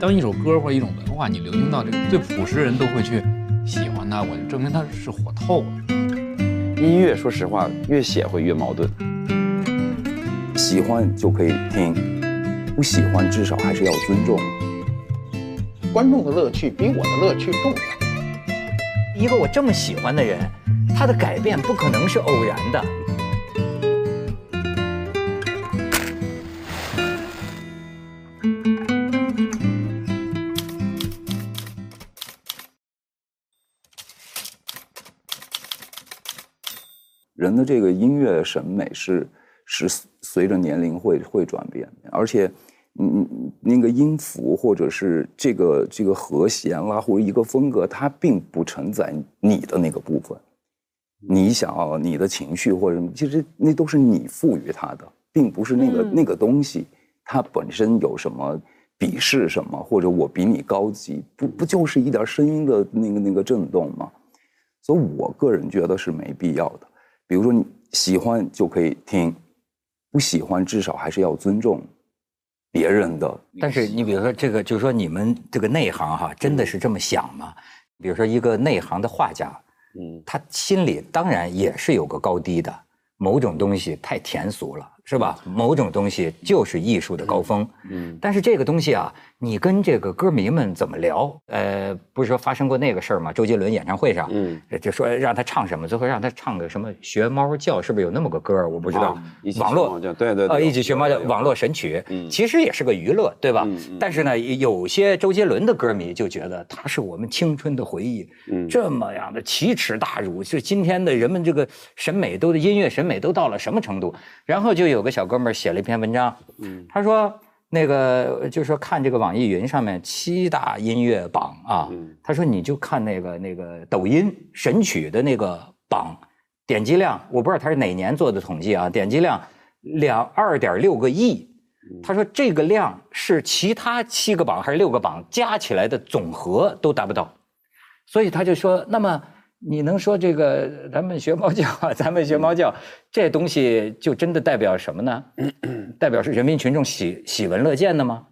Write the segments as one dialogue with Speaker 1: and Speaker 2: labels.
Speaker 1: 当一首歌或者一种文化你流行到这个最朴实人都会去喜欢它，我就证明它是火透了。
Speaker 2: 音乐说实话越写会越矛盾，喜欢就可以听，不喜欢至少还是要尊重。
Speaker 3: 观众的乐趣比我的乐趣重要。
Speaker 4: 一个我这么喜欢的人，他的改变不可能是偶然的。
Speaker 2: 的这个音乐审美是是随着年龄会会转变，而且，嗯，那个音符或者是这个这个和弦啦，或者一个风格，它并不承载你的那个部分。你想要你的情绪或者什么，其实那都是你赋予它的，并不是那个那个东西它本身有什么鄙视什么，或者我比你高级，不不就是一点声音的那个那个震动吗？所以我个人觉得是没必要的。比如说你喜欢就可以听，不喜欢至少还是要尊重别人的。
Speaker 4: 但是你比如说这个，就是说你们这个内行哈，真的是这么想吗？比如说一个内行的画家，嗯，他心里当然也是有个高低的，某种东西太甜俗了。是吧？某种东西就是艺术的高峰。嗯，但是这个东西啊，你跟这个歌迷们怎么聊？呃，不是说发生过那个事儿吗？周杰伦演唱会上，嗯，就说让他唱什么，最后让他唱个什么学猫叫，是不是有那么个歌？我不知道。
Speaker 2: 网络对对
Speaker 4: 呃，一起学猫叫，网络神曲，其实也是个娱乐，对吧？但是呢，有些周杰伦的歌迷就觉得他是我们青春的回忆，这么样的奇耻大辱，是今天的人们这个审美都音乐审美都到了什么程度？然后就有。有个小哥们儿写了一篇文章，嗯，他说那个就是说看这个网易云上面七大音乐榜啊，他说你就看那个那个抖音神曲的那个榜，点击量我不知道他是哪年做的统计啊，点击量两二点六个亿，他说这个量是其他七个榜还是六个榜加起来的总和都达不到，所以他就说那么。你能说这个咱们学猫叫，咱们学猫叫，这东西就真的代表什么呢？代表是人民群众喜喜闻乐见的吗？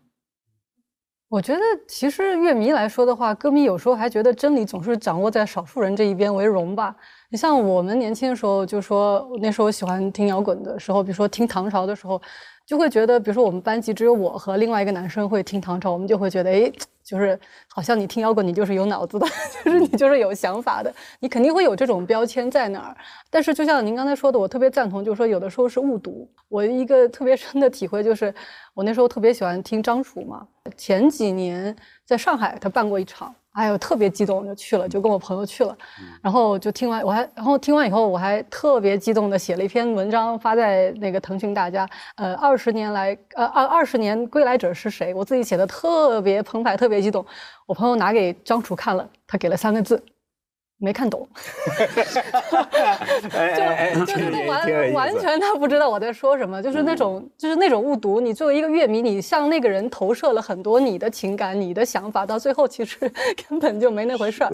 Speaker 5: 我觉得，其实乐迷来说的话，歌迷有时候还觉得真理总是掌握在少数人这一边为荣吧。你像我们年轻的时候，就说那时候喜欢听摇滚的时候，比如说听唐朝的时候。就会觉得，比如说我们班级只有我和另外一个男生会听唐朝，我们就会觉得，哎，就是好像你听摇滚，你就是有脑子的，就是你就是有想法的，你肯定会有这种标签在那儿。但是就像您刚才说的，我特别赞同，就是说有的时候是误读。我一个特别深的体会就是，我那时候特别喜欢听张楚嘛，前几年在上海他办过一场。哎呦，特别激动，就去了，就跟我朋友去了，然后就听完，我还，然后听完以后，我还特别激动的写了一篇文章发在那个腾讯大家，呃，二十年来，呃，二二十年归来者是谁？我自己写的特别澎湃，特别激动。我朋友拿给张楚看了，他给了三个字。没看懂，就就是完完全他不知道我在说什么，就是那种就是那种误读。你作为一个乐迷，你向那个人投射了很多你的情感、你的想法，到最后其实 根本就没那回事儿。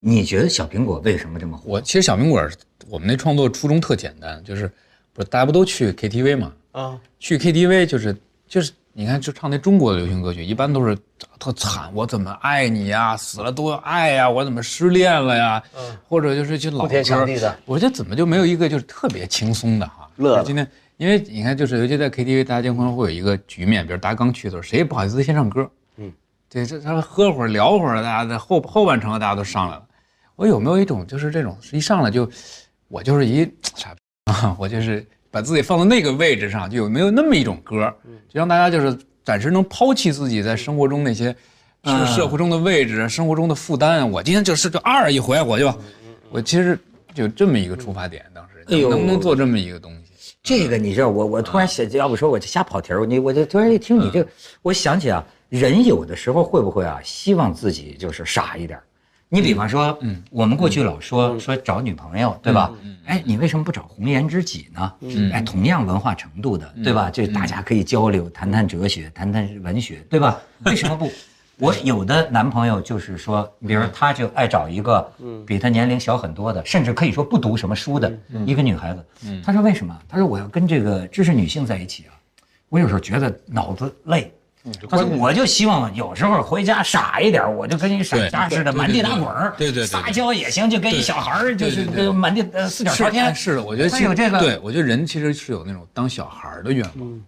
Speaker 4: 你觉得小苹果为什么这么火？
Speaker 1: 我其实小苹果，我们那创作初衷特简单，就是不是大家不都去 KTV 嘛？啊，去 KTV 就是就是。你看，就唱那中国的流行歌曲，一般都是特惨，我怎么爱你呀？死了都要爱呀？我怎么失恋了呀？嗯，或者就是就老
Speaker 4: 歌。
Speaker 1: 我觉得怎么就没有一个就是特别轻松的哈？
Speaker 4: 乐。
Speaker 1: 今天，因为你看，就是尤其在 KTV，大家经常会有一个局面，比如大家刚去的时候，谁也不好意思先唱歌。嗯，对，这他喝会儿聊会儿，大家在后后半程大家都上来了。我有没有一种就是这种一上来就，我就是一傻逼啊，我就是。把自己放到那个位置上，就有没有那么一种歌，就让大家就是暂时能抛弃自己在生活中那些社会中的位置、生活中的负担。我今天就是就二一回，我就我其实就这么一个出发点，当时能不能做这么一个东西？
Speaker 4: 这个你知道，我我突然想，要不说我就瞎跑题儿，你我就突然一听你这个，我想起啊，人有的时候会不会啊，希望自己就是傻一点。你比方说，嗯，我们过去老说说找女朋友，对吧？哎，你为什么不找红颜知己呢？哎，同样文化程度的，对吧？就大家可以交流，谈谈哲学，谈谈文学，对吧？为什么不？我有的男朋友就是说，比如他就爱找一个比他年龄小很多的，甚至可以说不读什么书的一个女孩子。他说为什么？他说我要跟这个知识女性在一起啊，我有时候觉得脑子累。他说：“我就希望有时候回家傻一点，我就跟你傻家似的，满地打滚儿，
Speaker 1: 对对，
Speaker 4: 撒娇也行，就跟一小孩儿，就是满地呃四脚朝天。
Speaker 1: 是的，我觉得
Speaker 4: 有这个，
Speaker 1: 对我觉得人其实是有那种当小孩的愿望。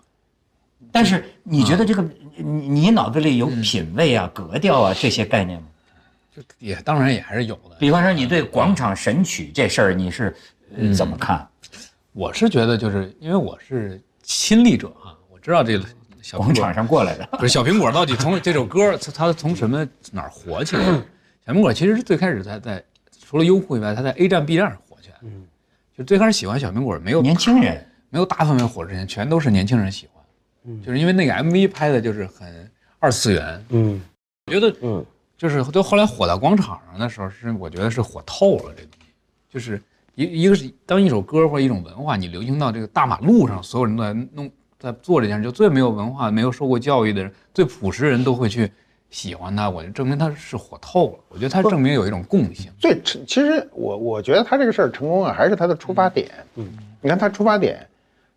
Speaker 4: 但是你觉得这个，你你脑子里有品味啊、格调啊这些概念吗？
Speaker 1: 就也当然也还是有的。
Speaker 4: 比方说，你对广场神曲这事儿，你是怎么看？
Speaker 1: 我是觉得，就是因为我是亲历者啊，我知道这个。
Speaker 4: 广场上过来的
Speaker 1: 不是小苹果，到底从这首歌，它它从什么哪儿火起来的？小苹果其实是最开始在在除了优酷以外，它在 A 站 B 站上火起来。嗯，就最开始喜欢小苹果没有
Speaker 4: 年轻人，
Speaker 1: 没有大范围火之前，全都是年轻人喜欢。嗯，就是因为那个 MV 拍的就是很二次元。嗯，我觉得嗯，就是都后来火到广场上的时候，是我觉得是火透了这东西。就是一一个是当一首歌或者一种文化，你流行到这个大马路上，所有人都在弄。在做这件事，就最没有文化、没有受过教育的人，最朴实人都会去喜欢他。我就证明他是火透了。我觉得他证明有一种共性。
Speaker 3: 最其实我我觉得他这个事儿成功啊，还是他的出发点。嗯，你看他出发点，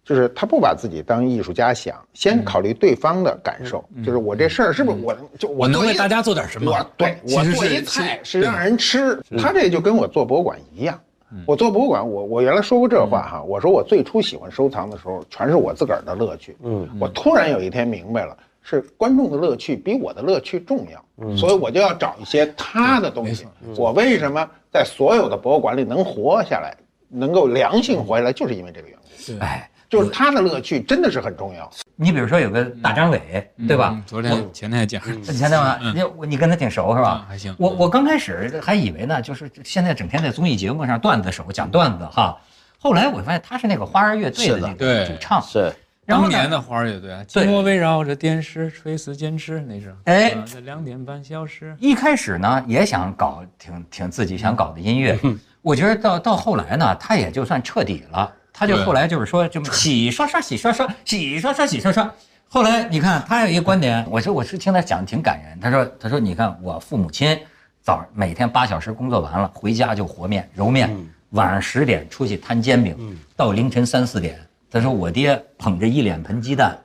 Speaker 3: 就是他不把自己当艺术家想，先考虑对方的感受。就是我这事儿是不是我就
Speaker 1: 我能为大家做点什么？
Speaker 3: 我对我做一菜是让人吃。他这就跟我做博物馆一样。我做博物馆，我我原来说过这话哈，我说我最初喜欢收藏的时候，全是我自个儿的乐趣。嗯，我突然有一天明白了，是观众的乐趣比我的乐趣重要，所以我就要找一些他的东西。我为什么在所有的博物馆里能活下来，能够良性活下来，就是因为这个缘故。哎。就是他的乐趣真的是很重要。
Speaker 4: 你比如说有个大张伟，对吧？
Speaker 1: 昨天前天还讲，
Speaker 4: 前天吧，你你跟他挺熟是吧？
Speaker 1: 还行。
Speaker 4: 我我刚开始还以为呢，就是现在整天在综艺节目上段子手讲段子哈。后来我发现他是那个花儿乐队的那个主唱，
Speaker 2: 是
Speaker 1: 当年的花儿乐队啊。寂寞围绕着电视垂死坚持，那是哎，在两点半消失。
Speaker 4: 一开始呢也想搞挺挺自己想搞的音乐，我觉得到到后来呢，他也就算彻底了。他就后来就是说，就洗刷刷，洗刷刷，洗刷刷，洗刷刷。后来你看，他有一个观点，我说我是听他讲挺感人。他说，他说你看我父母亲，早每天八小时工作完了回家就和面揉面，晚上十点出去摊煎饼，到凌晨三四点。他说我爹捧着一脸盆鸡蛋，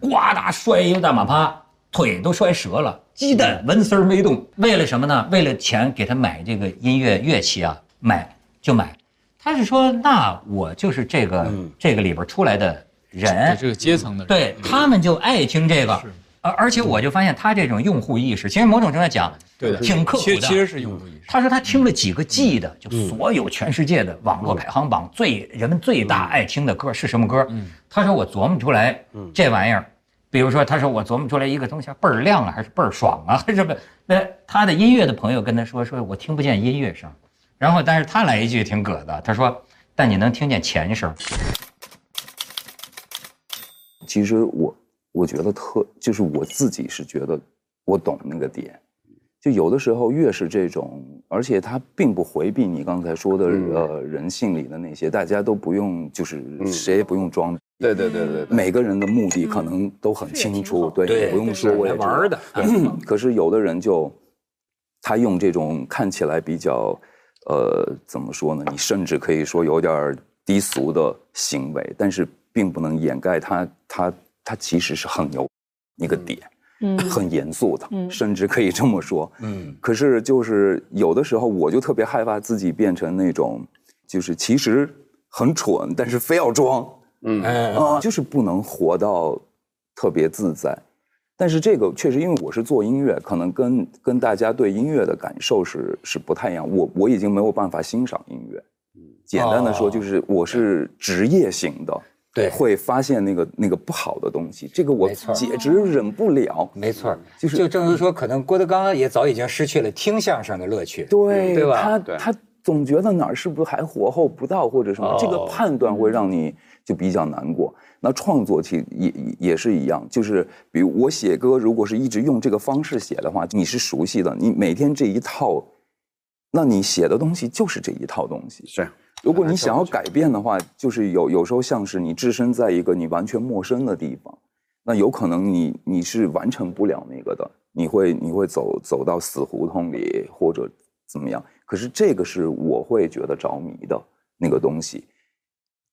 Speaker 4: 呱嗒摔一个大马趴，腿都摔折了，鸡蛋纹丝儿没动。为了什么呢？为了钱给他买这个音乐乐器啊，买就买。他是说，那我就是这个这个里边出来的人，
Speaker 1: 这个阶层的人，
Speaker 4: 对他们就爱听这个，而而且我就发现他这种用户意识，其实某种程度上讲，
Speaker 1: 对的，
Speaker 4: 挺刻苦的。
Speaker 1: 其实是用户意识。
Speaker 4: 他说他听了几个 G 的，就所有全世界的网络排行榜最人们最大爱听的歌是什么歌？他说我琢磨出来，这玩意儿，比如说他说我琢磨出来一个东西倍儿亮啊，还是倍儿爽啊，还 是什么？那他的音乐的朋友跟他说，说我听不见音乐声。然后，但是他来一句挺葛的，他说：“但你能听见钱声。”
Speaker 2: 其实我我觉得特，就是我自己是觉得我懂那个点，就有的时候越是这种，而且他并不回避你刚才说的呃人性里的那些，大家都不用，就是谁也不用装。
Speaker 3: 对对对对，
Speaker 2: 每个人的目的可能都很清楚，对，不用说我也
Speaker 4: 玩的。
Speaker 2: 可是有的人就他用这种看起来比较。呃，怎么说呢？你甚至可以说有点低俗的行为，但是并不能掩盖他他他其实是很牛一个点，嗯，很严肃的，甚至可以这么说，嗯。可是就是有的时候，我就特别害怕自己变成那种，就是其实很蠢，但是非要装，嗯啊，就是不能活到特别自在。但是这个确实，因为我是做音乐，可能跟跟大家对音乐的感受是是不太一样。我我已经没有办法欣赏音乐。简单的说，就是我是职业型的，
Speaker 4: 对，
Speaker 2: 会发现那个那个不好的东西。这个我简直忍不了。
Speaker 4: 没错，就是就正如说，可能郭德纲也早已经失去了听相声的乐趣。
Speaker 2: 对，
Speaker 4: 对吧？
Speaker 2: 他他总觉得哪儿是不是还火候不到，或者什么，这个判断会让你就比较难过。那创作其实也也是一样，就是比如我写歌，如果是一直用这个方式写的话，你是熟悉的，你每天这一套，那你写的东西就是这一套东西。
Speaker 3: 是，
Speaker 2: 如果你想要改变的话，就是有有时候像是你置身在一个你完全陌生的地方，那有可能你你是完成不了那个的，你会你会走走到死胡同里或者怎么样。可是这个是我会觉得着迷的那个东西。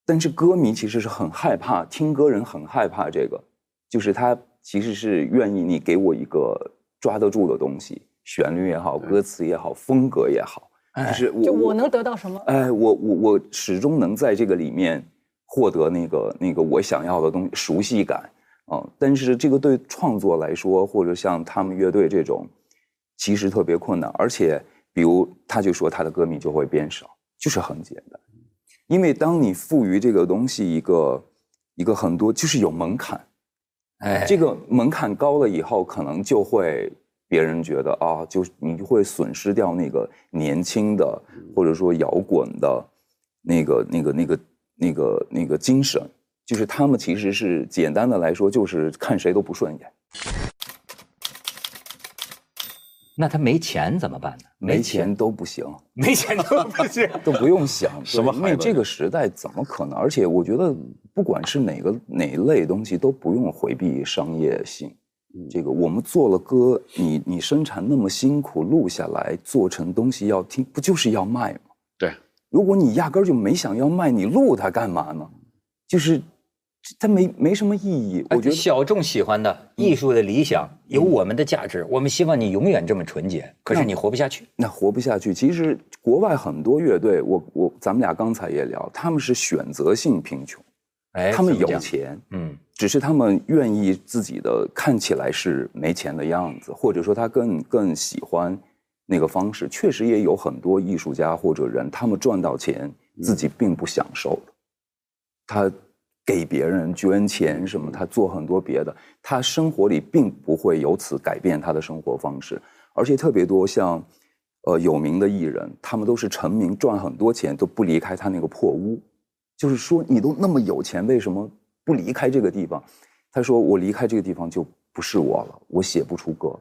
Speaker 2: 但是歌迷其实是很害怕，听歌人很害怕这个，就是他其实是愿意你给我一个抓得住的东西，旋律也好，歌词也好，风格也好，就是我
Speaker 5: 就我能得到什么？
Speaker 2: 哎，我我我始终能在这个里面获得那个那个我想要的东西，熟悉感嗯。但是这个对创作来说，或者像他们乐队这种，其实特别困难。而且，比如他就说他的歌迷就会变少，就是很简单。因为当你赋予这个东西一个一个很多，就是有门槛，哎，这个门槛高了以后，可能就会别人觉得啊，就你就会损失掉那个年轻的或者说摇滚的那个那个那个那个那个精神，就是他们其实是简单的来说，就是看谁都不顺眼。
Speaker 4: 那他没钱怎么办呢？
Speaker 2: 没钱都不行，
Speaker 4: 没钱都不行，
Speaker 2: 都不用想
Speaker 6: 什么。
Speaker 2: 因为这个时代怎么可能？而且我觉得，不管是哪个哪一类东西，都不用回避商业性。这个我们做了歌，你你生产那么辛苦，录下来做成东西要听，不就是要卖吗？
Speaker 6: 对。
Speaker 2: 如果你压根儿就没想要卖，你录它干嘛呢？就是。它没没什么意义，我觉得
Speaker 4: 小众喜欢的艺术的理想有我们的价值，我们希望你永远这么纯洁。可是你活不下去，
Speaker 2: 那活不下去。其实国外很多乐队，我我咱们俩刚才也聊，他们是选择性贫穷，哎，他们有钱，嗯，只是他们愿意自己的看起来是没钱的样子，或者说他更更喜欢那个方式。确实也有很多艺术家或者人，他们赚到钱自己并不享受，他。给别人捐钱什么，他做很多别的，他生活里并不会由此改变他的生活方式，而且特别多像，呃有名的艺人，他们都是成名赚很多钱都不离开他那个破屋，就是说你都那么有钱，为什么不离开这个地方？他说我离开这个地方就不是我了，我写不出歌。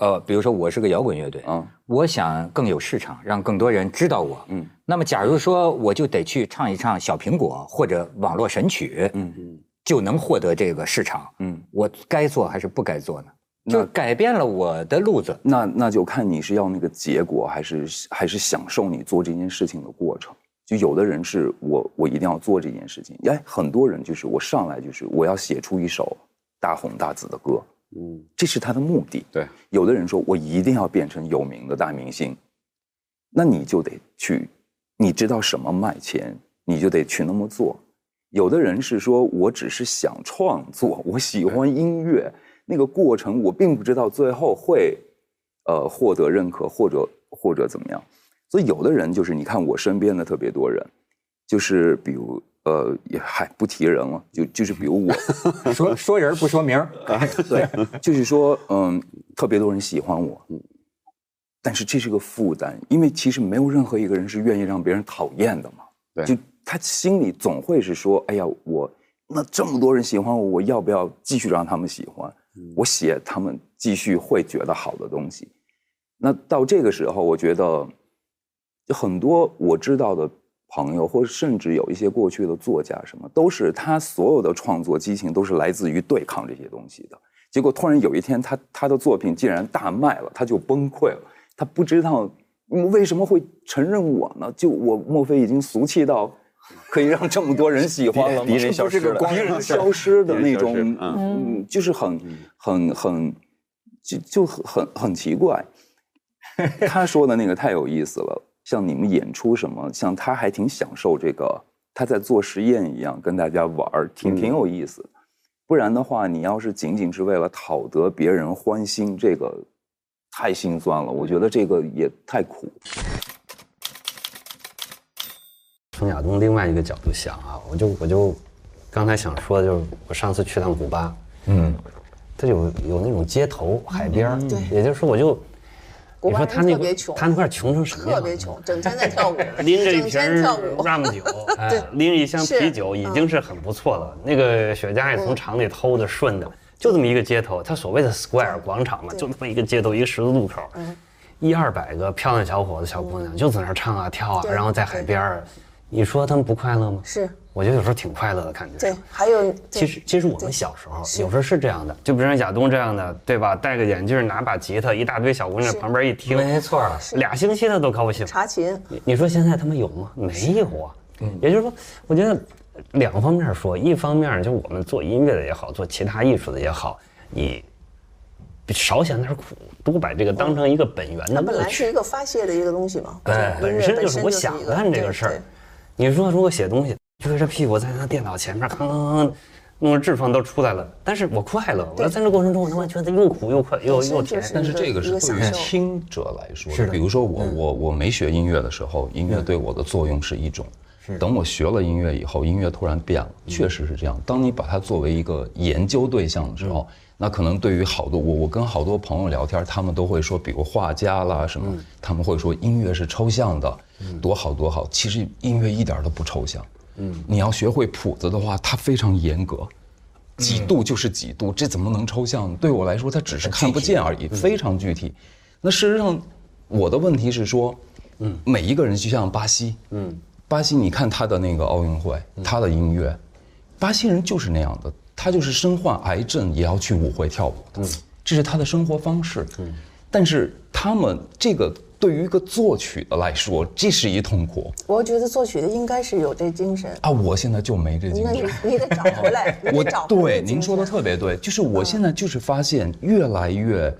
Speaker 4: 呃，比如说我是个摇滚乐队嗯，我想更有市场，让更多人知道我。嗯，那么假如说我就得去唱一唱小苹果或者网络神曲，嗯嗯，就能获得这个市场。嗯，我该做还是不该做呢？就改变了我的路子。
Speaker 2: 那那就看你是要那个结果，还是还是享受你做这件事情的过程。就有的人是我我一定要做这件事情，哎，很多人就是我上来就是我要写出一首大红大紫的歌。嗯，这是他的目的。
Speaker 6: 对，
Speaker 2: 有的人说我一定要变成有名的大明星，那你就得去，你知道什么卖钱，你就得去那么做。有的人是说我只是想创作，我喜欢音乐，那个过程我并不知道最后会，呃，获得认可或者或者怎么样。所以有的人就是你看我身边的特别多人，就是比如。呃，也还，不提人了，就就是比如我，
Speaker 4: 说说人不说名儿，
Speaker 2: 对，就是说，嗯，特别多人喜欢我，但是这是个负担，因为其实没有任何一个人是愿意让别人讨厌的嘛，
Speaker 6: 对，
Speaker 2: 就他心里总会是说，哎呀，我那这么多人喜欢我，我要不要继续让他们喜欢？我写他们继续会觉得好的东西，那到这个时候，我觉得很多我知道的。朋友，或者甚至有一些过去的作家，什么都是他所有的创作激情都是来自于对抗这些东西的。结果突然有一天，他他的作品竟然大卖了，他就崩溃了。他不知道为什么会承认我呢？就我莫非已经俗气到可以让这么多人喜欢了吗？
Speaker 6: 敌人消失了，
Speaker 2: 敌人消失的那种，嗯，就是很很很就就很很奇怪。他说的那个太有意思了。像你们演出什么，像他还挺享受这个，他在做实验一样，跟大家玩儿，挺挺有意思。不然的话，你要是仅仅是为了讨得别人欢心，这个太心酸了。我觉得这个也太苦。
Speaker 7: 从亚东另外一个角度想啊，我就我就刚才想说的就是，我上次去趟古巴，嗯，它有有那种街头海边儿，对，也就是说我就。
Speaker 8: 你说他那个，
Speaker 7: 他那块穷成什么样？
Speaker 8: 特别穷，整天在跳舞，
Speaker 7: 拎着一瓶 rum 酒，拎着一箱啤酒，已经是很不错了。那个雪茄也从厂里偷的，顺的，就这么一个街头。他所谓的 square 广场嘛，就这么一个街头，一个十字路口，一二百个漂亮小伙子、小姑娘就在那唱啊跳啊，然后在海边儿。你说他们不快乐吗？
Speaker 8: 是。
Speaker 7: 我觉得有时候挺快乐的感觉。
Speaker 8: 对，还有，
Speaker 7: 其实其实我们小时候有时候是这样的，就比如像亚东这样的，对吧？戴个眼镜，拿把吉他，一大堆小姑娘旁边一听，
Speaker 4: 没错，
Speaker 7: 俩星期他都高兴。
Speaker 8: 查琴，
Speaker 7: 你说现在他们有吗？没有啊。嗯，也就是说，我觉得两方面说，一方面就我们做音乐的也好，做其他艺术的也好，你少想点苦，多把这个当成一个本源的乐趣。
Speaker 8: 本来是一个发泄的一个东西嘛，
Speaker 7: 对，本身就是我想干这个事儿。你说如果写东西，撅着屁股在那电脑前面，吭吭吭。弄得痔疮都出来了，但是我快乐。我在这过程中，我他妈觉得又苦又快又又甜。
Speaker 2: 但是这个是对于听者来说，是比如说我我我没学音乐的时候，音乐对我的作用是一种。等我学了音乐以后，音乐突然变了，确实是这样。当你把它作为一个研究对象的时候，那可能对于好多我我跟好多朋友聊天，他们都会说，比如画家啦什么，他们会说音乐是抽象的，多好多好。其实音乐一点都不抽象。嗯，你要学会谱子的话，它非常严格，几度就是几度，这怎么能抽象？对我来说，它只是看不见而已，非常具体。那事实上，我的问题是说，嗯，每一个人就像巴西，嗯，巴西，你看他的那个奥运会，他的音乐，巴西人就是那样的，他就是身患癌症也要去舞会跳舞的，这是他的生活方式。嗯，但是他们这个。对于一个作曲的来说，这是一痛苦。
Speaker 8: 我觉得作曲的应该是有这精神
Speaker 2: 啊！我现在就没这精神。
Speaker 8: 那你得找回来。
Speaker 2: 我找对您说的特别对，就是我现在就是发现越来越。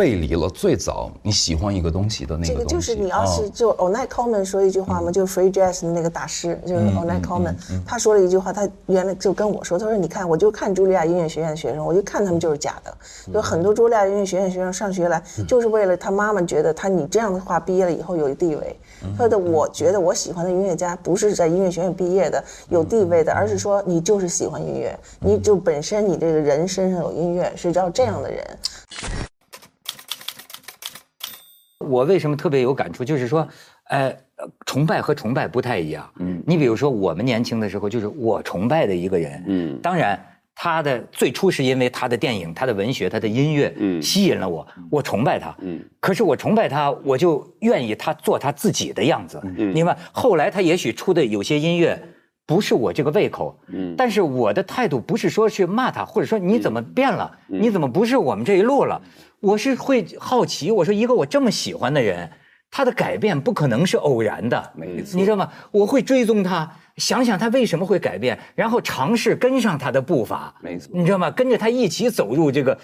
Speaker 2: 背离了最早你喜欢一个东西的那个
Speaker 8: 东西。这个就是你要是就 o n i c o m a n 说一句话嘛，就是 Free Jazz 的那个大师，就是 o n i c o m a n 他说了一句话，他原来就跟我说，他说你看，我就看茱莉亚音乐学院的学生，我就看他们就是假的，有很多茱莉亚音乐学院学生上学来就是为了他妈妈觉得他你这样的话毕业了以后有地位。他的我觉得我喜欢的音乐家不是在音乐学院毕业的有地位的，而是说你就是喜欢音乐，你就本身你这个人身上有音乐，是要这样的人。
Speaker 4: 我为什么特别有感触？就是说，呃，崇拜和崇拜不太一样。嗯，你比如说，我们年轻的时候，就是我崇拜的一个人。嗯，当然，他的最初是因为他的电影、他的文学、他的音乐，嗯，吸引了我，我崇拜他。嗯，可是我崇拜他，我就愿意他做他自己的样子。嗯，你看，后来他也许出的有些音乐不是我这个胃口。嗯，但是我的态度不是说去骂他，或者说你怎么变了？你怎么不是我们这一路了？我是会好奇，我说一个我这么喜欢的人，他的改变不可能是偶然的，
Speaker 2: 没错，
Speaker 4: 你知道吗？我会追踪他，想想他为什么会改变，然后尝试跟上他的步伐，
Speaker 2: 没错，
Speaker 4: 你知道吗？跟着他一起走入这个。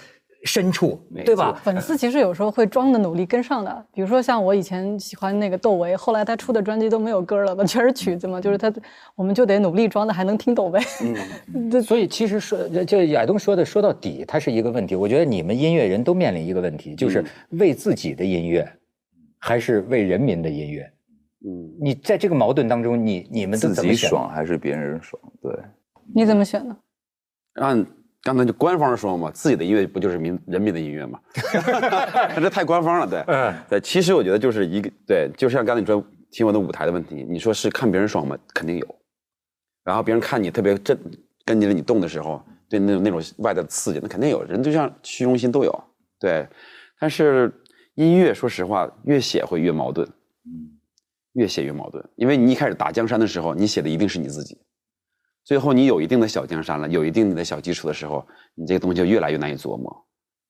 Speaker 4: 深处，对吧？
Speaker 5: 粉丝其实有时候会装的努力跟上的，比如说像我以前喜欢那个窦唯，后来他出的专辑都没有歌了，全是曲子嘛，就是他，我们就得努力装的还能听懂呗。
Speaker 4: 嗯，所以其实说，就亚东说的，说到底，它是一个问题。我觉得你们音乐人都面临一个问题，就是为自己的音乐，还是为人民的音乐？嗯，你在这个矛盾当中，你你们
Speaker 2: 自己爽还是别人爽？对，
Speaker 5: 你怎么选呢？
Speaker 6: 按。刚才就官方说嘛，自己的音乐不就是民人民的音乐吗？这太官方了，对，对。其实我觉得就是一个，对，就像刚才你说听我的舞台的问题，你说是看别人爽吗？肯定有。然后别人看你特别震，跟着你动的时候，对那种那种外在的刺激，那肯定有人就像虚荣心都有，对。但是音乐，说实话，越写会越矛盾，嗯，越写越矛盾，因为你一开始打江山的时候，你写的一定是你自己。最后，你有一定的小江山了，有一定的小基础的时候，你这个东西就越来越难以琢磨。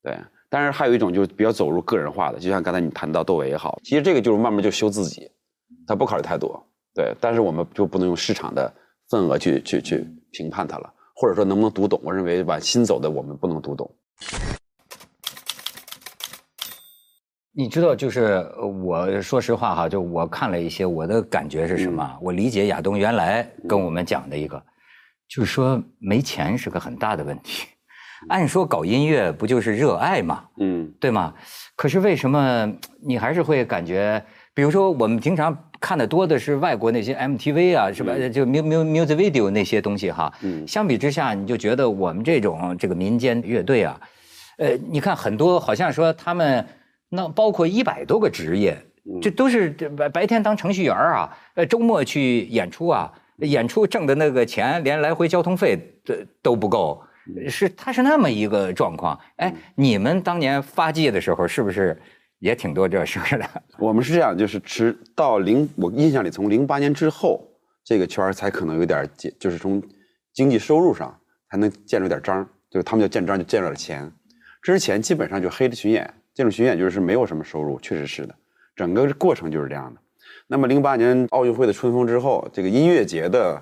Speaker 6: 对，但是还有一种就是比较走入个人化的，就像刚才你谈到窦唯也好，其实这个就是慢慢就修自己，他不考虑太多。对，但是我们就不能用市场的份额去去去评判他了，或者说能不能读懂？我认为往新走的我们不能读懂。
Speaker 4: 你知道，就是我说实话哈，就我看了一些，我的感觉是什么？我理解亚东原来跟我们讲的一个。就是说，没钱是个很大的问题。按说搞音乐不就是热爱嘛，嗯，对吗？可是为什么你还是会感觉，比如说我们平常看的多的是外国那些 MTV 啊，是吧？就 mu mu music video 那些东西哈。嗯。相比之下，你就觉得我们这种这个民间乐队啊，呃，你看很多好像说他们那包括一百多个职业，这都是白白天当程序员啊，呃，周末去演出啊。演出挣的那个钱，连来回交通费都都不够，是他是那么一个状况。哎，你们当年发迹的时候，是不是也挺多这事儿的？
Speaker 6: 我们是这样，就是直到零，我印象里从零八年之后，这个圈儿才可能有点建，就是从经济收入上才能见着点章，就是他们叫见章，就见着点钱。之前基本上就黑着巡演，这种巡演就是没有什么收入，确实是的，整个过程就是这样的。那么零八年奥运会的春风之后，这个音乐节的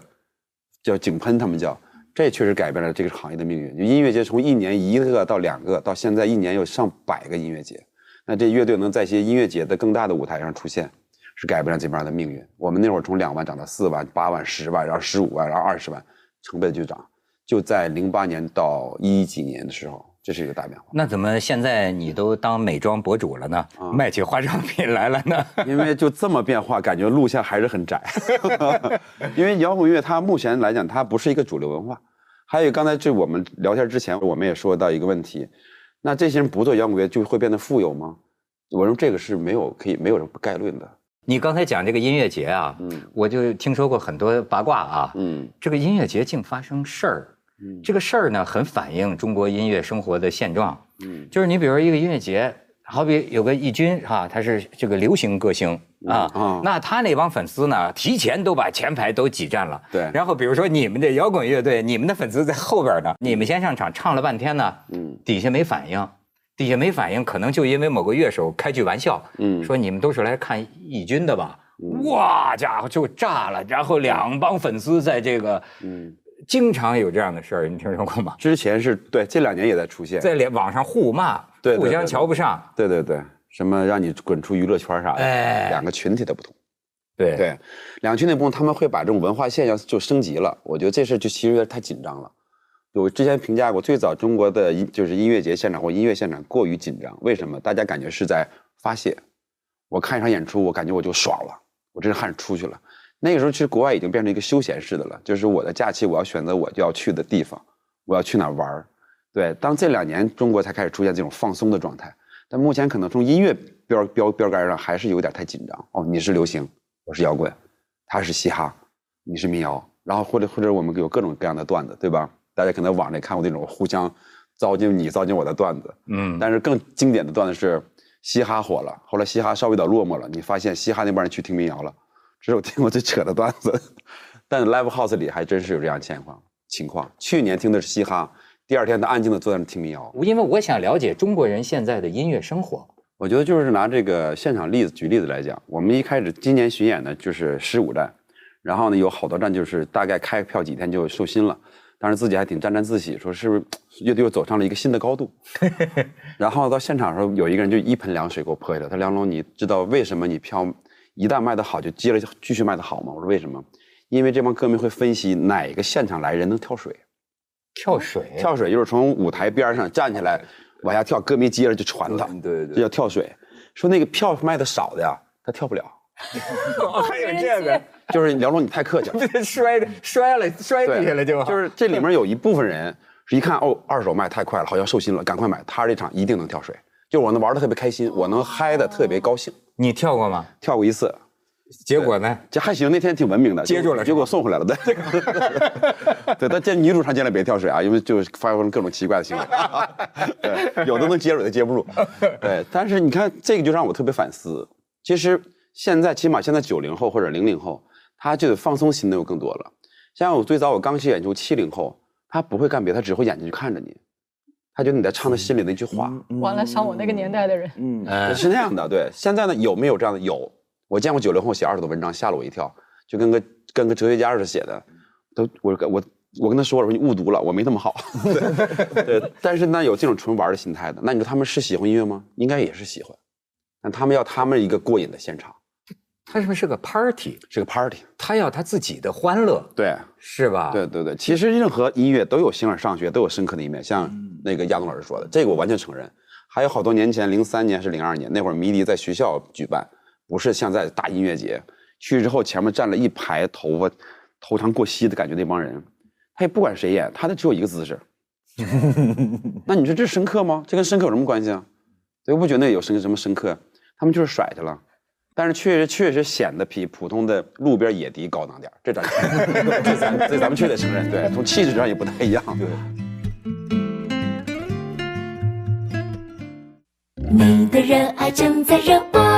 Speaker 6: 叫井喷，他们叫，这确实改变了这个行业的命运。就音乐节从一年一个到两个，到现在一年有上百个音乐节，那这乐队能在一些音乐节的更大的舞台上出现，是改变了这边的命运。我们那会儿从两万涨到四万、八万、十万，然后十五万，然后二十万，成倍的就涨。就在零八年到一几年的时候。这是一个大变化。
Speaker 4: 那怎么现在你都当美妆博主了呢？卖起化妆品来了呢？
Speaker 6: 因为就这么变化，感觉路线还是很窄。因为摇滚乐它目前来讲，它不是一个主流文化。还有刚才这我们聊天之前，我们也说到一个问题：那这些人不做摇滚乐就会变得富有吗？我认为这个是没有可以没有什么概论的。
Speaker 4: 你刚才讲这个音乐节啊，嗯，我就听说过很多八卦啊，嗯，这个音乐节竟发生事儿。这个事儿呢，很反映中国音乐生活的现状。嗯，就是你比如说一个音乐节，好比有个易军哈，他是这个流行歌星啊，那他那帮粉丝呢，提前都把前排都挤占了。
Speaker 6: 对。
Speaker 4: 然后比如说你们这摇滚乐队，你们的粉丝在后边呢，你们先上场唱了半天呢，嗯，底下没反应，底下没反应，可能就因为某个乐手开句玩笑，嗯，说你们都是来看易军的吧？哇家伙就炸了，然后两帮粉丝在这个，嗯。经常有这样的事儿，你听说过吗？
Speaker 6: 之前是对，这两年也在出现，
Speaker 4: 在网上互骂，
Speaker 6: 对，
Speaker 4: 互相瞧不上，
Speaker 6: 对对对，什么让你滚出娱乐圈啥的，哎，两个群体的不同，
Speaker 4: 对
Speaker 6: 对，两个群体不同，他们会把这种文化现象就升级了。我觉得这事就其实有点太紧张了。我之前评价过，最早中国的音就是音乐节现场或音乐现场过于紧张，为什么？大家感觉是在发泄。我看一场演出，我感觉我就爽了，我这汗出去了。那个时候，其实国外已经变成一个休闲式的了，就是我的假期，我要选择我就要去的地方，我要去哪玩儿。对，当这两年中国才开始出现这种放松的状态，但目前可能从音乐标标标杆上还是有点太紧张。哦，你是流行，我是摇滚，他是嘻哈，你是民谣，然后或者或者我们有各种各样的段子，对吧？大家可能网上看过那种互相糟践你糟践我的段子，嗯。但是更经典的段子是嘻哈火了，后来嘻哈稍微有点落寞了，你发现嘻哈那帮人去听民谣了。这是我听过最扯的段子，但 live house 里还真是有这样情况情况。去年听的是嘻哈，第二天他安静的坐在那听民谣。
Speaker 4: 因为我想了解中国人现在的音乐生活。
Speaker 6: 我觉得就是拿这个现场例子举例子来讲，我们一开始今年巡演呢就是十五站，然后呢有好多站就是大概开票几天就售罄了，当时自己还挺沾沾自喜，说是不是乐队又走上了一个新的高度。然后到现场的时候，有一个人就一盆凉水给我泼下来，他说：“梁龙，你知道为什么你票？”一旦卖得好，就接着继续卖得好吗？我说为什么？因为这帮歌迷会分析哪个现场来人能跳水，
Speaker 4: 跳水，
Speaker 6: 跳水就是从舞台边上站起来往下跳，歌迷接着就传他，
Speaker 2: 对对，
Speaker 6: 这叫跳水。说那个票卖的少的呀，他跳不了。
Speaker 4: 还有这个，
Speaker 6: 就是梁龙你太客气了，
Speaker 4: 摔着摔了摔地下了就。
Speaker 6: 就是这里面有一部分人是一看哦二手卖太快了，好像售罄了，赶快买。他这场一定能跳水，就我能玩的特别开心，我能嗨的特别高兴。
Speaker 4: 你跳过吗？
Speaker 6: 跳过一次，
Speaker 4: 结果呢？
Speaker 6: 这还行，那天挺文明的，
Speaker 4: 接住了，
Speaker 6: 结果送回来了。对，对，但见女主上尽量别跳水啊，因为就发生各种奇怪的行为。对，有的能接住，有的接不住。对，但是你看这个就让我特别反思。其实现在起码现在九零后或者零零后，他就得放松心的又更多了。像我最早我刚去演出，七零后他不会干别的，他只会眼睛去看着你。他觉得你在唱他心里的一句话。
Speaker 5: 完了，像我那个年代的人。
Speaker 6: 嗯，是那样的。对，现在呢，有没有这样的？有，我见过九零后写二手的文章，吓了我一跳，就跟个跟个哲学家似的写的。都，我我我跟他说了，说你误读了，我没那么好。对，但是呢，有这种纯玩的心态的，那你说他们是喜欢音乐吗？应该也是喜欢，但他们要他们一个过瘾的现场。
Speaker 4: 他是不是个 party？
Speaker 6: 是个 party，
Speaker 4: 他要他自己的欢乐，
Speaker 6: 对，
Speaker 4: 是吧？
Speaker 6: 对对对，其实任何音乐都有形而上学，都有深刻的一面。像那个亚东老师说的，这个我完全承认。还有好多年前，零三年是零二年那会儿，迷笛在学校举办，不是像在大音乐节。去之后，前面站了一排头发头长过膝的感觉那帮人，他也不管谁演，他的只有一个姿势。那你说这深刻吗？这跟深刻有什么关系啊？对，我不觉得有深什么深刻，他们就是甩去了。但是确实确实显得比普通的路边野迪高档点这咱 这咱这咱们确得承认，对，从气质上也不太一样。对。你的热爱正在热播。